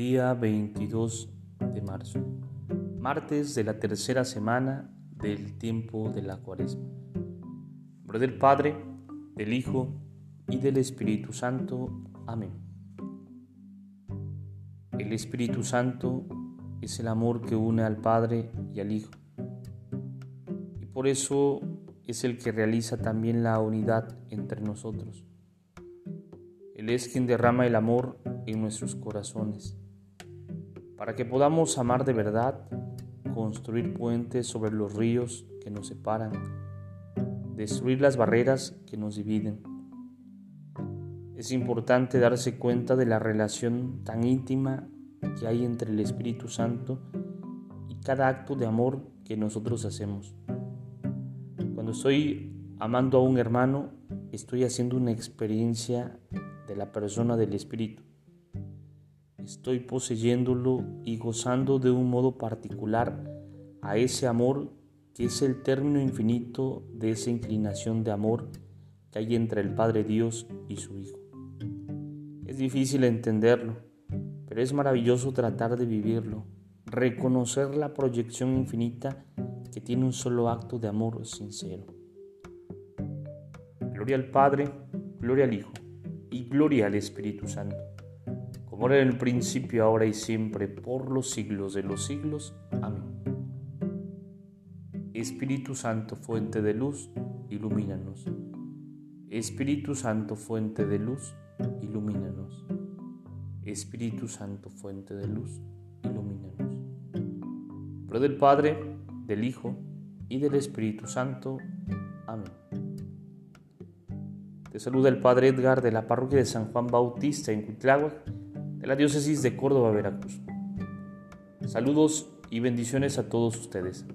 Día 22 de marzo, martes de la tercera semana del tiempo de la cuaresma. nombre del Padre, del Hijo y del Espíritu Santo. Amén. El Espíritu Santo es el amor que une al Padre y al Hijo. Y por eso es el que realiza también la unidad entre nosotros. Él es quien derrama el amor en nuestros corazones, para que podamos amar de verdad, construir puentes sobre los ríos que nos separan, destruir las barreras que nos dividen. Es importante darse cuenta de la relación tan íntima que hay entre el Espíritu Santo y cada acto de amor que nosotros hacemos. Cuando estoy amando a un hermano, estoy haciendo una experiencia de la persona del Espíritu. Estoy poseyéndolo y gozando de un modo particular a ese amor que es el término infinito de esa inclinación de amor que hay entre el Padre Dios y su Hijo. Es difícil entenderlo, pero es maravilloso tratar de vivirlo, reconocer la proyección infinita que tiene un solo acto de amor sincero. Gloria al Padre, gloria al Hijo y gloria al Espíritu Santo, como era en el principio, ahora y siempre, por los siglos de los siglos. Amén. Espíritu Santo, fuente de luz, ilumínanos. Espíritu Santo, fuente de luz, ilumínanos. Espíritu Santo, fuente de luz, ilumínanos. Pro del Padre, del Hijo y del Espíritu Santo. Amén. Te saluda el Padre Edgar de la parroquia de San Juan Bautista en Cuitláhuac, de la diócesis de Córdoba, Veracruz. Saludos y bendiciones a todos ustedes.